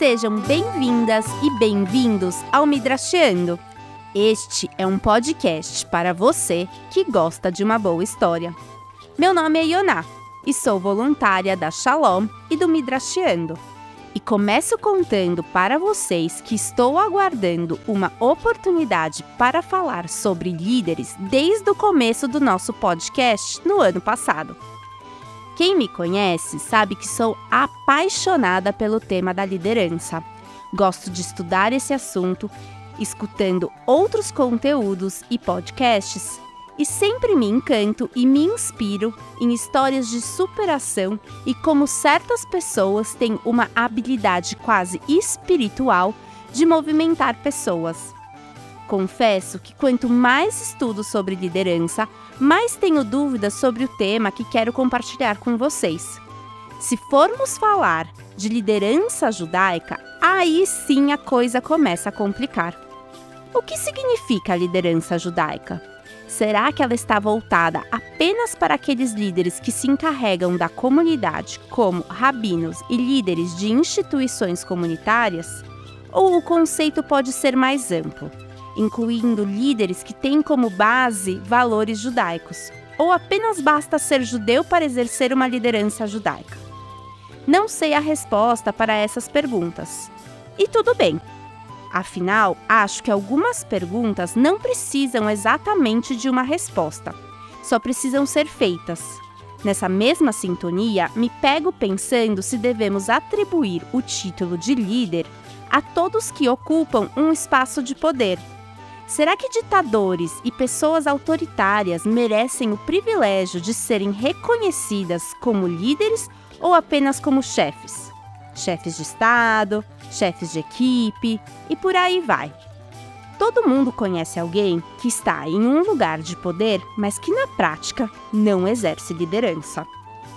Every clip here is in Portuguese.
Sejam bem-vindas e bem-vindos ao Midrasheando. Este é um podcast para você que gosta de uma boa história. Meu nome é Ioná e sou voluntária da Shalom e do Midrasheando. E começo contando para vocês que estou aguardando uma oportunidade para falar sobre líderes desde o começo do nosso podcast no ano passado. Quem me conhece sabe que sou apaixonada pelo tema da liderança. Gosto de estudar esse assunto, escutando outros conteúdos e podcasts e sempre me encanto e me inspiro em histórias de superação e como certas pessoas têm uma habilidade quase espiritual de movimentar pessoas. Confesso que quanto mais estudo sobre liderança, mais tenho dúvidas sobre o tema que quero compartilhar com vocês. Se formos falar de liderança judaica, aí sim a coisa começa a complicar. O que significa a liderança judaica? Será que ela está voltada apenas para aqueles líderes que se encarregam da comunidade, como rabinos e líderes de instituições comunitárias? Ou o conceito pode ser mais amplo, incluindo líderes que têm como base valores judaicos? Ou apenas basta ser judeu para exercer uma liderança judaica? Não sei a resposta para essas perguntas. E tudo bem, Afinal, acho que algumas perguntas não precisam exatamente de uma resposta, só precisam ser feitas. Nessa mesma sintonia, me pego pensando se devemos atribuir o título de líder a todos que ocupam um espaço de poder. Será que ditadores e pessoas autoritárias merecem o privilégio de serem reconhecidas como líderes ou apenas como chefes? chefes de Estado, chefes de equipe e por aí vai. Todo mundo conhece alguém que está em um lugar de poder, mas que na prática não exerce liderança.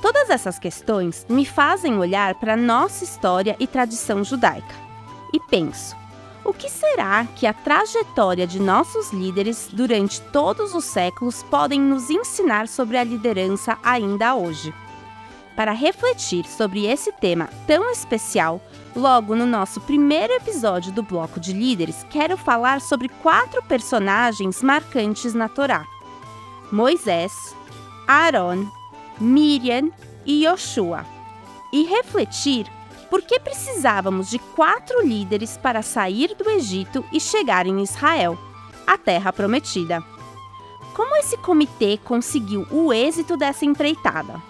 Todas essas questões me fazem olhar para nossa história e tradição judaica. E penso: o que será que a trajetória de nossos líderes durante todos os séculos podem nos ensinar sobre a liderança ainda hoje? para refletir sobre esse tema tão especial, logo no nosso primeiro episódio do Bloco de Líderes, quero falar sobre quatro personagens marcantes na Torá: Moisés, Aaron, Miriam e Yoshua. E refletir por que precisávamos de quatro líderes para sair do Egito e chegar em Israel, a terra prometida. Como esse comitê conseguiu o êxito dessa empreitada?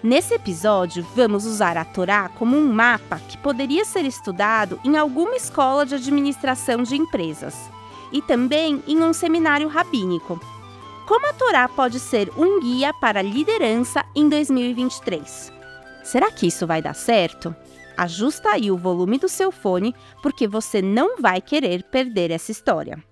Nesse episódio, vamos usar a Torá como um mapa que poderia ser estudado em alguma escola de administração de empresas e também em um seminário rabínico. Como a Torá pode ser um guia para a liderança em 2023? Será que isso vai dar certo? Ajusta aí o volume do seu fone, porque você não vai querer perder essa história.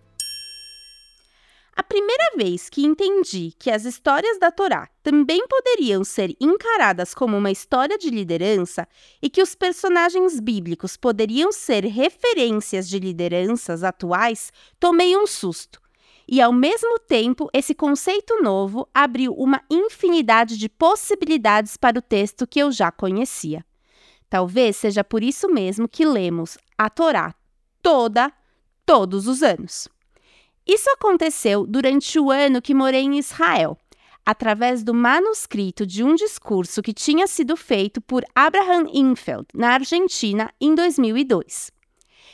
A primeira vez que entendi que as histórias da Torá também poderiam ser encaradas como uma história de liderança e que os personagens bíblicos poderiam ser referências de lideranças atuais, tomei um susto. E ao mesmo tempo, esse conceito novo abriu uma infinidade de possibilidades para o texto que eu já conhecia. Talvez seja por isso mesmo que lemos a Torá toda, todos os anos. Isso aconteceu durante o ano que morei em Israel, através do manuscrito de um discurso que tinha sido feito por Abraham Infeld, na Argentina, em 2002.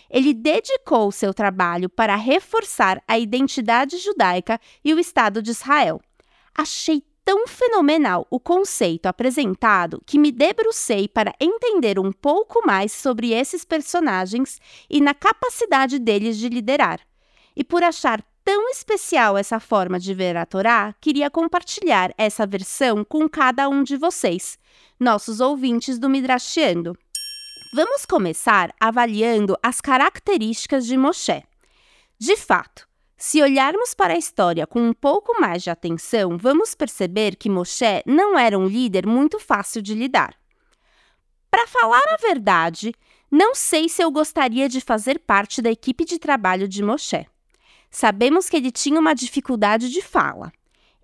Ele dedicou seu trabalho para reforçar a identidade judaica e o Estado de Israel. Achei tão fenomenal o conceito apresentado que me debrucei para entender um pouco mais sobre esses personagens e na capacidade deles de liderar. E por achar tão especial essa forma de ver a Torá, queria compartilhar essa versão com cada um de vocês, nossos ouvintes do Midrashiando. Vamos começar avaliando as características de Moshe. De fato, se olharmos para a história com um pouco mais de atenção, vamos perceber que Moshe não era um líder muito fácil de lidar. Para falar a verdade, não sei se eu gostaria de fazer parte da equipe de trabalho de Moshe. Sabemos que ele tinha uma dificuldade de fala.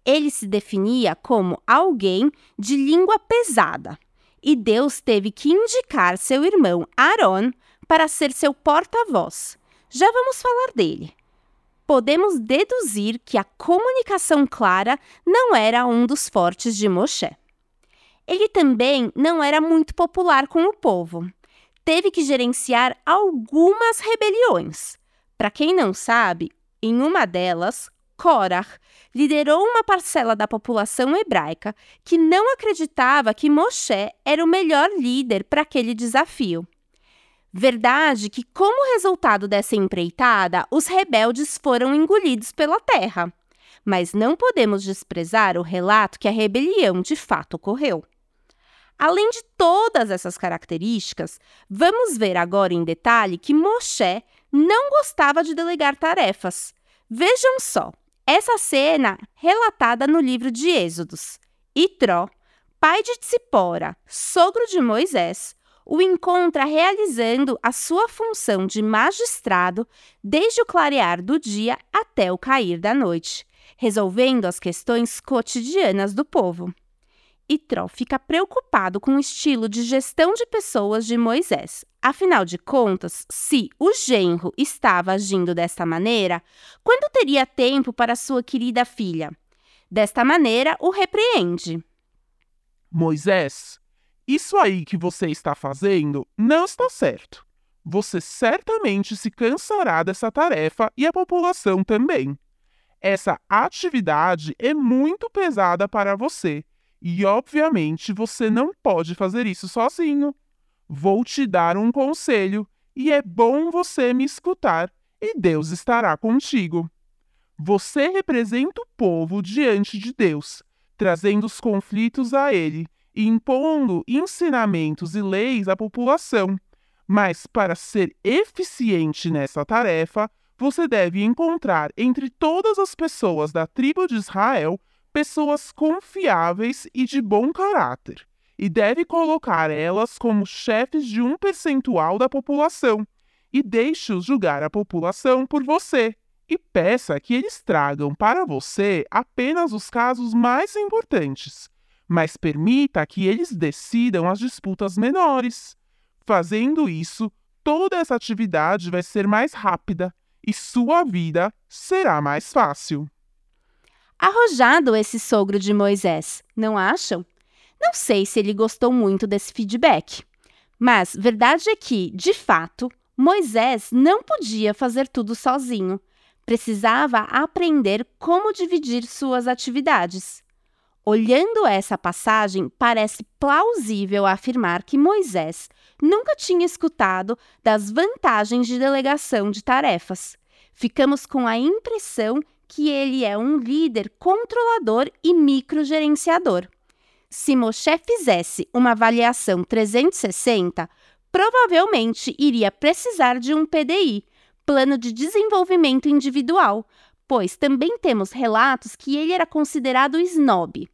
Ele se definia como alguém de língua pesada. e Deus teve que indicar seu irmão Aaron para ser seu porta-voz. Já vamos falar dele. Podemos deduzir que a comunicação clara não era um dos fortes de Moshe. Ele também não era muito popular com o povo. Teve que gerenciar algumas rebeliões. Para quem não sabe, em uma delas, Korah liderou uma parcela da população hebraica que não acreditava que Moshe era o melhor líder para aquele desafio. Verdade que, como resultado dessa empreitada, os rebeldes foram engolidos pela terra. Mas não podemos desprezar o relato que a rebelião de fato ocorreu. Além de todas essas características, vamos ver agora em detalhe que Moshe não gostava de delegar tarefas. Vejam só, essa cena relatada no livro de Êxodos. Itró, pai de Tsipora, sogro de Moisés, o encontra realizando a sua função de magistrado desde o clarear do dia até o cair da noite, resolvendo as questões cotidianas do povo. Itró fica preocupado com o estilo de gestão de pessoas de Moisés. Afinal de contas, se o genro estava agindo desta maneira, quando teria tempo para sua querida filha? Desta maneira, o repreende. Moisés, isso aí que você está fazendo não está certo. Você certamente se cansará dessa tarefa e a população também. Essa atividade é muito pesada para você e, obviamente, você não pode fazer isso sozinho. Vou te dar um conselho e é bom você me escutar, e Deus estará contigo. Você representa o povo diante de Deus, trazendo os conflitos a ele e impondo ensinamentos e leis à população. Mas para ser eficiente nessa tarefa, você deve encontrar entre todas as pessoas da tribo de Israel pessoas confiáveis e de bom caráter, e deve colocar elas como chefes de um percentual da população, e deixe-os julgar a população por você, e peça que eles tragam para você apenas os casos mais importantes, mas permita que eles decidam as disputas menores. Fazendo isso, toda essa atividade vai ser mais rápida e sua vida será mais fácil. Arrojado esse sogro de Moisés, não acham? Não sei se ele gostou muito desse feedback. Mas verdade é que, de fato, Moisés não podia fazer tudo sozinho. Precisava aprender como dividir suas atividades. Olhando essa passagem, parece plausível afirmar que Moisés nunca tinha escutado das vantagens de delegação de tarefas. Ficamos com a impressão que ele é um líder controlador e microgerenciador. Se Moshe fizesse uma avaliação 360, provavelmente iria precisar de um PDI, Plano de Desenvolvimento Individual, pois também temos relatos que ele era considerado snob,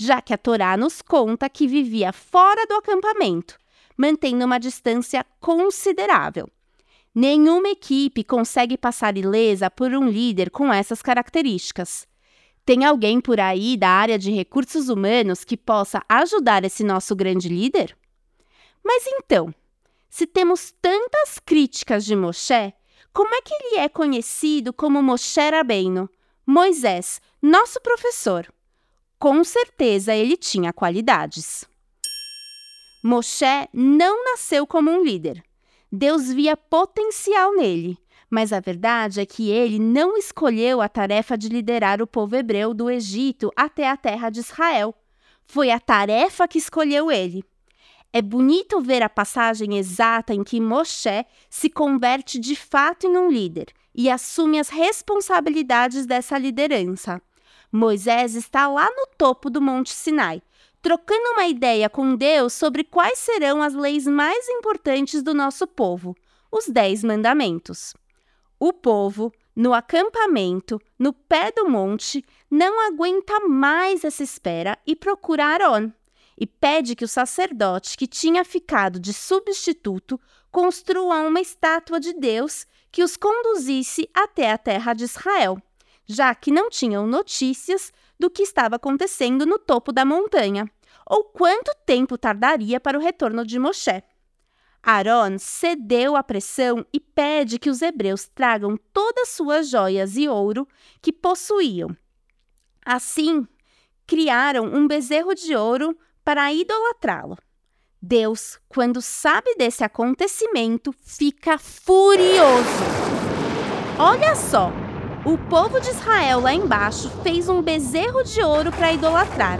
já que a Torá nos conta que vivia fora do acampamento, mantendo uma distância considerável. Nenhuma equipe consegue passar ilesa por um líder com essas características. Tem alguém por aí da área de recursos humanos que possa ajudar esse nosso grande líder? Mas então, se temos tantas críticas de Moshe, como é que ele é conhecido como Moshe Rabbeinu, Moisés, nosso professor? Com certeza ele tinha qualidades. Moshe não nasceu como um líder. Deus via potencial nele, mas a verdade é que ele não escolheu a tarefa de liderar o povo hebreu do Egito até a terra de Israel. Foi a tarefa que escolheu ele. É bonito ver a passagem exata em que Moshe se converte de fato em um líder e assume as responsabilidades dessa liderança. Moisés está lá no topo do Monte Sinai, trocando uma ideia com Deus sobre quais serão as leis mais importantes do nosso povo, os Dez Mandamentos. O povo, no acampamento, no pé do monte, não aguenta mais essa espera e procura Aaron, e pede que o sacerdote que tinha ficado de substituto construa uma estátua de Deus que os conduzisse até a terra de Israel, já que não tinham notícias do que estava acontecendo no topo da montanha, ou quanto tempo tardaria para o retorno de Moshe. Aaron cedeu à pressão e pede que os hebreus tragam todas suas joias e ouro que possuíam. Assim, criaram um bezerro de ouro para idolatrá-lo. Deus, quando sabe desse acontecimento, fica furioso. Olha só, o povo de Israel lá embaixo fez um bezerro de ouro para idolatrar.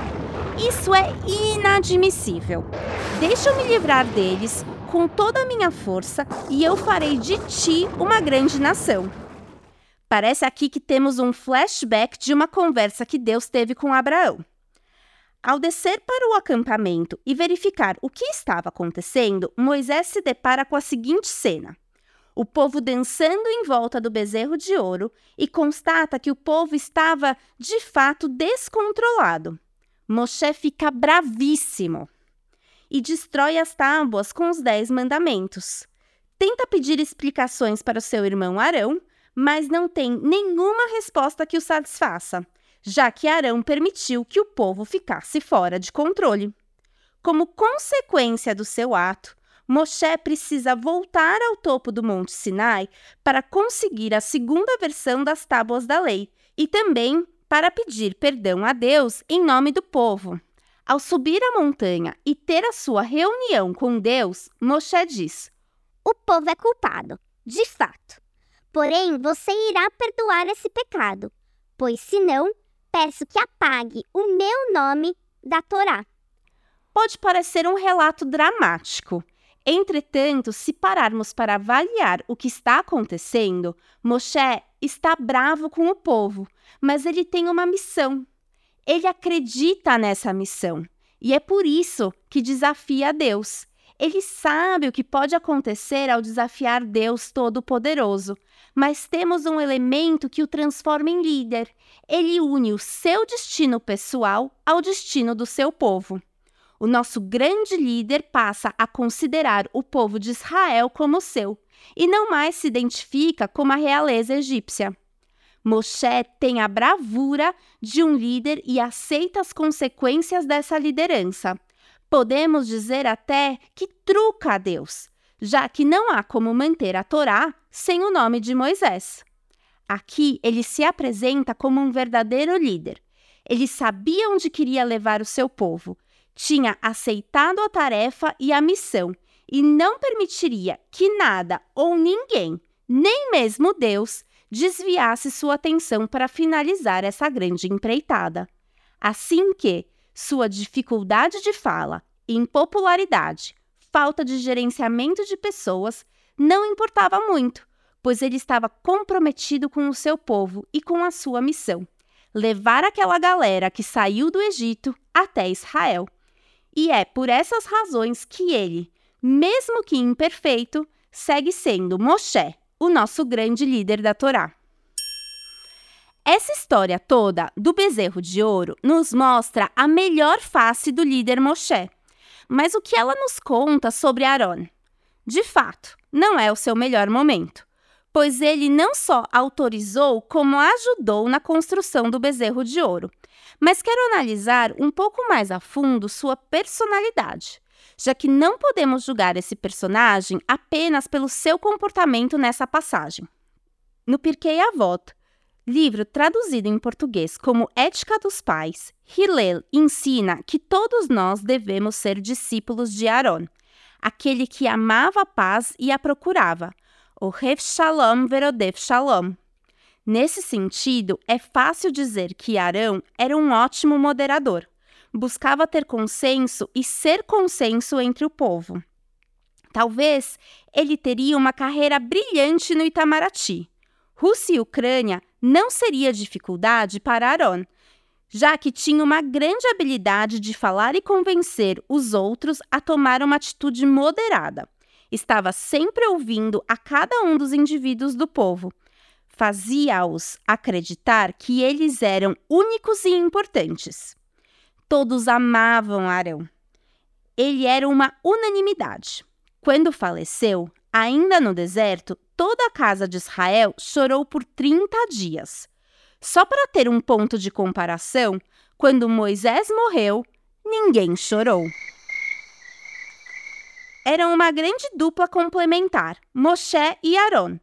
Isso é inadmissível. Deixa eu me livrar deles com toda a minha força e eu farei de ti uma grande nação. Parece aqui que temos um flashback de uma conversa que Deus teve com Abraão. Ao descer para o acampamento e verificar o que estava acontecendo, Moisés se depara com a seguinte cena: o povo dançando em volta do bezerro de ouro e constata que o povo estava de fato descontrolado. Moshe fica bravíssimo e destrói as tábuas com os dez mandamentos. Tenta pedir explicações para o seu irmão Arão, mas não tem nenhuma resposta que o satisfaça já que Arão permitiu que o povo ficasse fora de controle. Como consequência do seu ato, Moshe precisa voltar ao topo do Monte Sinai para conseguir a segunda versão das tábuas da lei e também para pedir perdão a Deus em nome do povo. Ao subir a montanha e ter a sua reunião com Deus, Moshe diz: O povo é culpado, de fato. Porém, você irá perdoar esse pecado, pois senão peço que apague o meu nome da Torá. Pode parecer um relato dramático. Entretanto, se pararmos para avaliar o que está acontecendo, Moshe está bravo com o povo, mas ele tem uma missão. Ele acredita nessa missão e é por isso que desafia a Deus. Ele sabe o que pode acontecer ao desafiar Deus Todo-Poderoso, mas temos um elemento que o transforma em líder. Ele une o seu destino pessoal ao destino do seu povo. O nosso grande líder passa a considerar o povo de Israel como seu e não mais se identifica como a realeza egípcia. Moshe tem a bravura de um líder e aceita as consequências dessa liderança. Podemos dizer até que truca a Deus, já que não há como manter a Torá sem o nome de Moisés. Aqui ele se apresenta como um verdadeiro líder. Ele sabia onde queria levar o seu povo, tinha aceitado a tarefa e a missão e não permitiria que nada ou ninguém, nem mesmo Deus, desviasse sua atenção para finalizar essa grande empreitada. Assim que, sua dificuldade de fala, impopularidade, falta de gerenciamento de pessoas não importava muito, pois ele estava comprometido com o seu povo e com a sua missão levar aquela galera que saiu do Egito até Israel. E é por essas razões que ele, mesmo que imperfeito, segue sendo Moshe, o nosso grande líder da Torá. Essa história toda do bezerro de ouro nos mostra a melhor face do líder Moshe. Mas o que ela nos conta sobre Aaron? De fato, não é o seu melhor momento, pois ele não só autorizou, como ajudou na construção do bezerro de ouro. Mas quero analisar um pouco mais a fundo sua personalidade, já que não podemos julgar esse personagem apenas pelo seu comportamento nessa passagem. No Pirkei Avot, livro traduzido em português como Ética dos Pais, Hillel ensina que todos nós devemos ser discípulos de Aaron, aquele que amava a paz e a procurava, o Rev Shalom Verodev Shalom. Nesse sentido, é fácil dizer que Arão era um ótimo moderador. Buscava ter consenso e ser consenso entre o povo. Talvez ele teria uma carreira brilhante no Itamaraty. Rússia e Ucrânia não seria dificuldade para Aaron, já que tinha uma grande habilidade de falar e convencer os outros a tomar uma atitude moderada. Estava sempre ouvindo a cada um dos indivíduos do povo. Fazia-os acreditar que eles eram únicos e importantes. Todos amavam Arão. Ele era uma unanimidade. Quando faleceu, ainda no deserto, toda a casa de Israel chorou por 30 dias. Só para ter um ponto de comparação, quando Moisés morreu, ninguém chorou. Eram uma grande dupla complementar, Moshe e Aaron.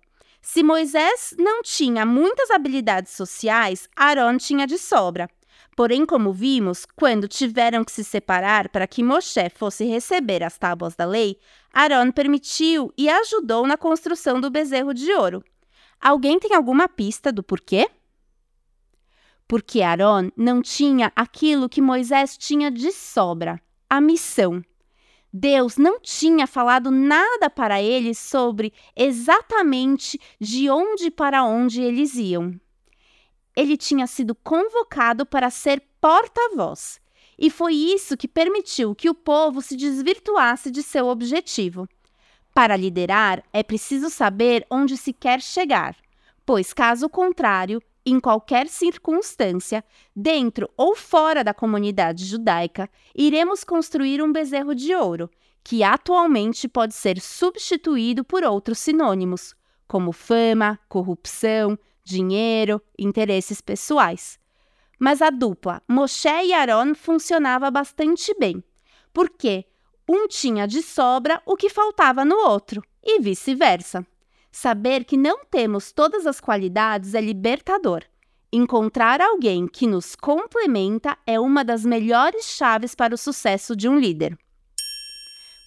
Se Moisés não tinha muitas habilidades sociais, Aaron tinha de sobra. Porém, como vimos, quando tiveram que se separar para que Moshe fosse receber as tábuas da lei, Aaron permitiu e ajudou na construção do bezerro de ouro. Alguém tem alguma pista do porquê? Porque Aaron não tinha aquilo que Moisés tinha de sobra, a missão. Deus não tinha falado nada para eles sobre exatamente de onde para onde eles iam. Ele tinha sido convocado para ser porta-voz, e foi isso que permitiu que o povo se desvirtuasse de seu objetivo. Para liderar, é preciso saber onde se quer chegar, pois, caso contrário, em qualquer circunstância, dentro ou fora da comunidade judaica, iremos construir um bezerro de ouro, que atualmente pode ser substituído por outros sinônimos, como fama, corrupção, dinheiro, interesses pessoais. Mas a dupla Moshe e Aaron funcionava bastante bem, porque um tinha de sobra o que faltava no outro, e vice-versa. Saber que não temos todas as qualidades é libertador. Encontrar alguém que nos complementa é uma das melhores chaves para o sucesso de um líder.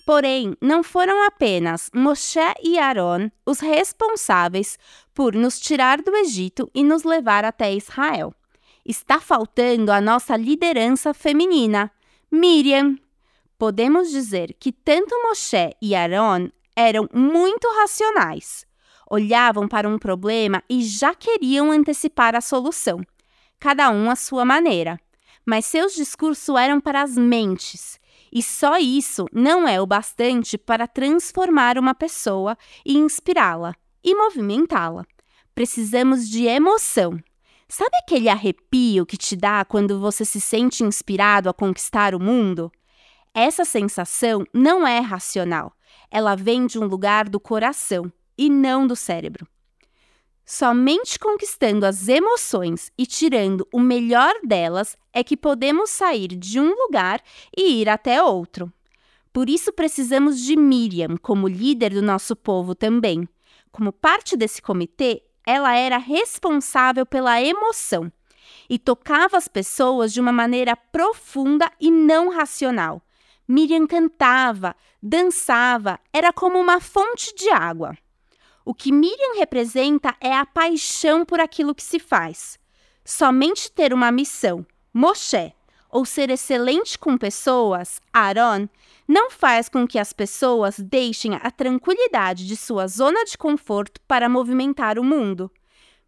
Porém, não foram apenas Moshe e Aaron os responsáveis por nos tirar do Egito e nos levar até Israel. Está faltando a nossa liderança feminina, Miriam. Podemos dizer que tanto Moshe e Aaron eram muito racionais olhavam para um problema e já queriam antecipar a solução, cada um à sua maneira. Mas seus discursos eram para as mentes, e só isso não é o bastante para transformar uma pessoa e inspirá-la e movimentá-la. Precisamos de emoção. Sabe aquele arrepio que te dá quando você se sente inspirado a conquistar o mundo? Essa sensação não é racional, ela vem de um lugar do coração e não do cérebro. Somente conquistando as emoções e tirando o melhor delas é que podemos sair de um lugar e ir até outro. Por isso precisamos de Miriam como líder do nosso povo também. Como parte desse comitê, ela era responsável pela emoção e tocava as pessoas de uma maneira profunda e não racional. Miriam cantava, dançava, era como uma fonte de água. O que Miriam representa é a paixão por aquilo que se faz. Somente ter uma missão, Moshe, ou ser excelente com pessoas, Aaron, não faz com que as pessoas deixem a tranquilidade de sua zona de conforto para movimentar o mundo.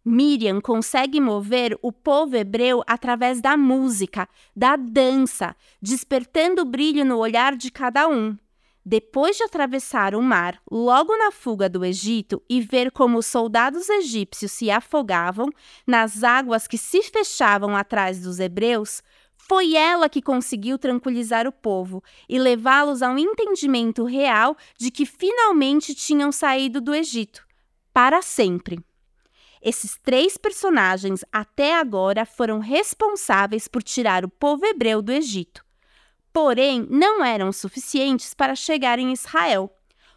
Miriam consegue mover o povo hebreu através da música, da dança, despertando brilho no olhar de cada um. Depois de atravessar o mar logo na fuga do Egito e ver como os soldados egípcios se afogavam nas águas que se fechavam atrás dos hebreus, foi ela que conseguiu tranquilizar o povo e levá-los ao entendimento real de que finalmente tinham saído do Egito para sempre. Esses três personagens até agora foram responsáveis por tirar o povo hebreu do Egito porém não eram suficientes para chegar em Israel.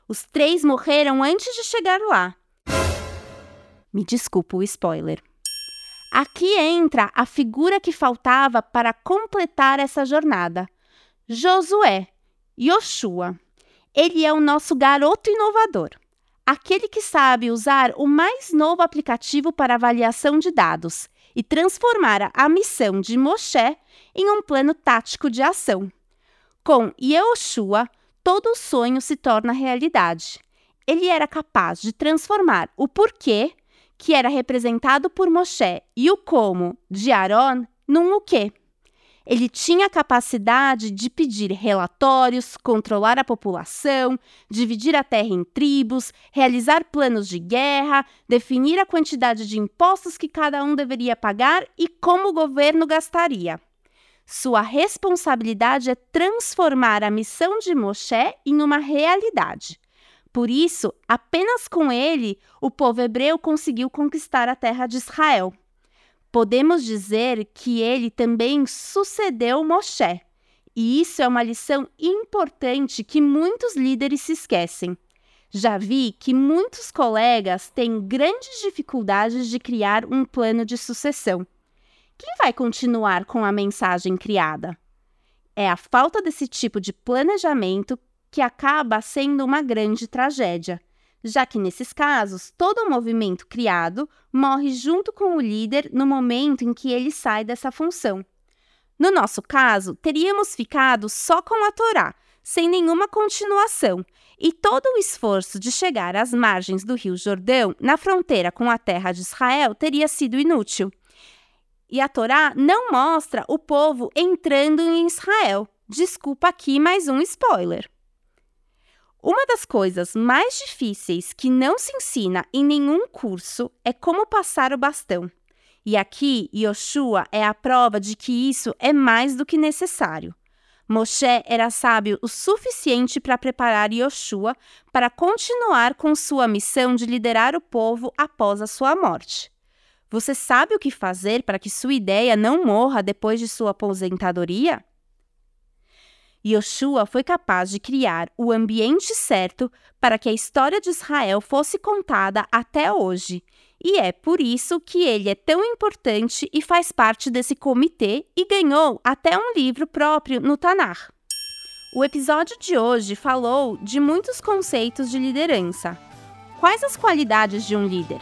Os três morreram antes de chegar lá. Me desculpa o spoiler. Aqui entra a figura que faltava para completar essa jornada: Josué, Yoshua. Ele é o nosso garoto inovador, aquele que sabe usar o mais novo aplicativo para avaliação de dados e transformar a missão de Moshe em um plano tático de ação. Com Yehoshua, todo sonho se torna realidade. Ele era capaz de transformar o porquê, que era representado por Moshe, e o como, de Aaron, num o quê. Ele tinha a capacidade de pedir relatórios, controlar a população, dividir a terra em tribos, realizar planos de guerra, definir a quantidade de impostos que cada um deveria pagar e como o governo gastaria. Sua responsabilidade é transformar a missão de Moshe em uma realidade. Por isso, apenas com ele, o povo hebreu conseguiu conquistar a terra de Israel. Podemos dizer que ele também sucedeu Moshe. E isso é uma lição importante que muitos líderes se esquecem. Já vi que muitos colegas têm grandes dificuldades de criar um plano de sucessão. Quem vai continuar com a mensagem criada? É a falta desse tipo de planejamento que acaba sendo uma grande tragédia, já que nesses casos todo o movimento criado morre junto com o líder no momento em que ele sai dessa função. No nosso caso, teríamos ficado só com a Torá, sem nenhuma continuação, e todo o esforço de chegar às margens do Rio Jordão, na fronteira com a terra de Israel, teria sido inútil. E a Torá não mostra o povo entrando em Israel. Desculpa aqui mais um spoiler. Uma das coisas mais difíceis que não se ensina em nenhum curso é como passar o bastão. E aqui, Yoshua é a prova de que isso é mais do que necessário. Moshe era sábio o suficiente para preparar Yoshua para continuar com sua missão de liderar o povo após a sua morte. Você sabe o que fazer para que sua ideia não morra depois de sua aposentadoria? Yoshua foi capaz de criar o ambiente certo para que a história de Israel fosse contada até hoje e é por isso que ele é tão importante e faz parte desse comitê e ganhou até um livro próprio no Tanar. O episódio de hoje falou de muitos conceitos de liderança. Quais as qualidades de um líder?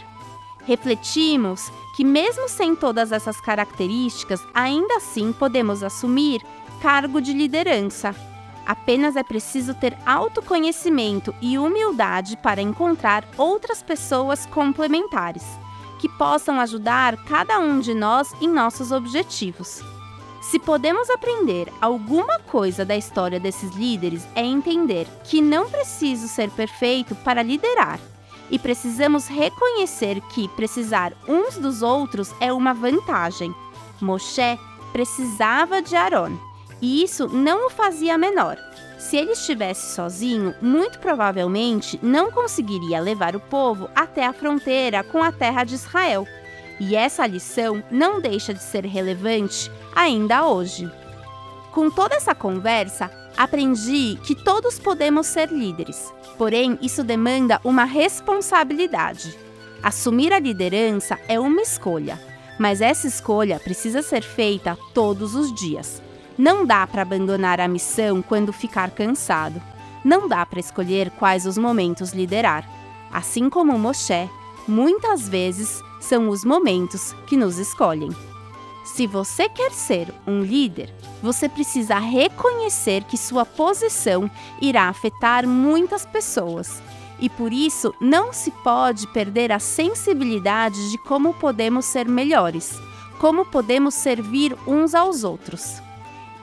Refletimos que, mesmo sem todas essas características, ainda assim podemos assumir cargo de liderança. Apenas é preciso ter autoconhecimento e humildade para encontrar outras pessoas complementares, que possam ajudar cada um de nós em nossos objetivos. Se podemos aprender alguma coisa da história desses líderes, é entender que não preciso ser perfeito para liderar. E precisamos reconhecer que precisar uns dos outros é uma vantagem. Moshe precisava de Aaron e isso não o fazia menor. Se ele estivesse sozinho, muito provavelmente não conseguiria levar o povo até a fronteira com a terra de Israel. E essa lição não deixa de ser relevante ainda hoje. Com toda essa conversa, aprendi que todos podemos ser líderes, porém, isso demanda uma responsabilidade. Assumir a liderança é uma escolha, mas essa escolha precisa ser feita todos os dias. Não dá para abandonar a missão quando ficar cansado. Não dá para escolher quais os momentos liderar. Assim como Moshe, muitas vezes são os momentos que nos escolhem. Se você quer ser um líder, você precisa reconhecer que sua posição irá afetar muitas pessoas. E por isso não se pode perder a sensibilidade de como podemos ser melhores, como podemos servir uns aos outros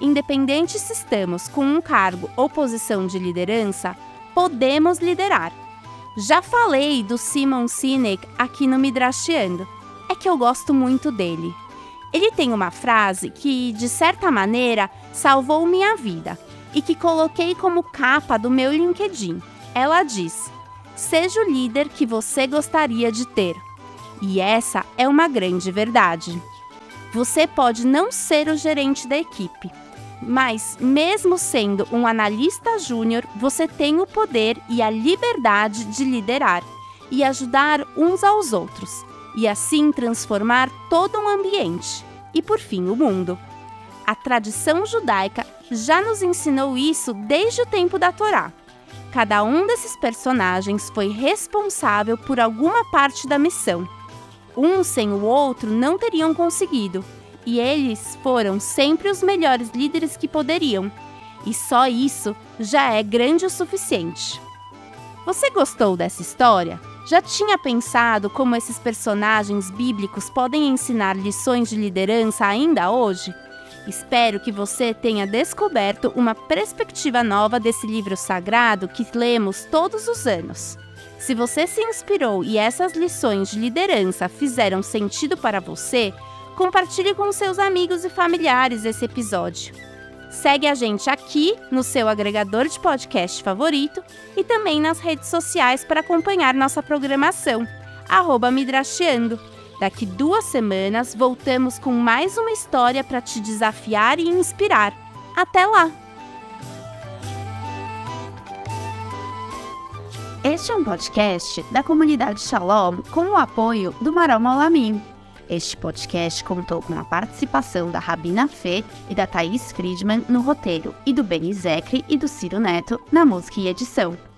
independente se estamos com um cargo ou posição de liderança, podemos liderar. Já falei do Simon Sinek aqui no Midrashiando. É que eu gosto muito dele. Ele tem uma frase que, de certa maneira, salvou minha vida e que coloquei como capa do meu LinkedIn. Ela diz: Seja o líder que você gostaria de ter. E essa é uma grande verdade. Você pode não ser o gerente da equipe, mas, mesmo sendo um analista júnior, você tem o poder e a liberdade de liderar e ajudar uns aos outros, e assim transformar todo um ambiente e, por fim, o mundo. A tradição judaica já nos ensinou isso desde o tempo da Torá. Cada um desses personagens foi responsável por alguma parte da missão. Um sem o outro não teriam conseguido e eles foram sempre os melhores líderes que poderiam. E só isso já é grande o suficiente. Você gostou dessa história? Já tinha pensado como esses personagens bíblicos podem ensinar lições de liderança ainda hoje? Espero que você tenha descoberto uma perspectiva nova desse livro sagrado que lemos todos os anos. Se você se inspirou e essas lições de liderança fizeram sentido para você, compartilhe com seus amigos e familiares esse episódio. Segue a gente aqui no seu agregador de podcast favorito e também nas redes sociais para acompanhar nossa programação, arroba Midracheando. Daqui duas semanas voltamos com mais uma história para te desafiar e inspirar. Até lá! Este é um podcast da comunidade Shalom com o apoio do Maral Malamim. Este podcast contou com a participação da Rabina Fê e da Thaís Friedman no roteiro e do Beni Zecre e do Ciro Neto na música e edição.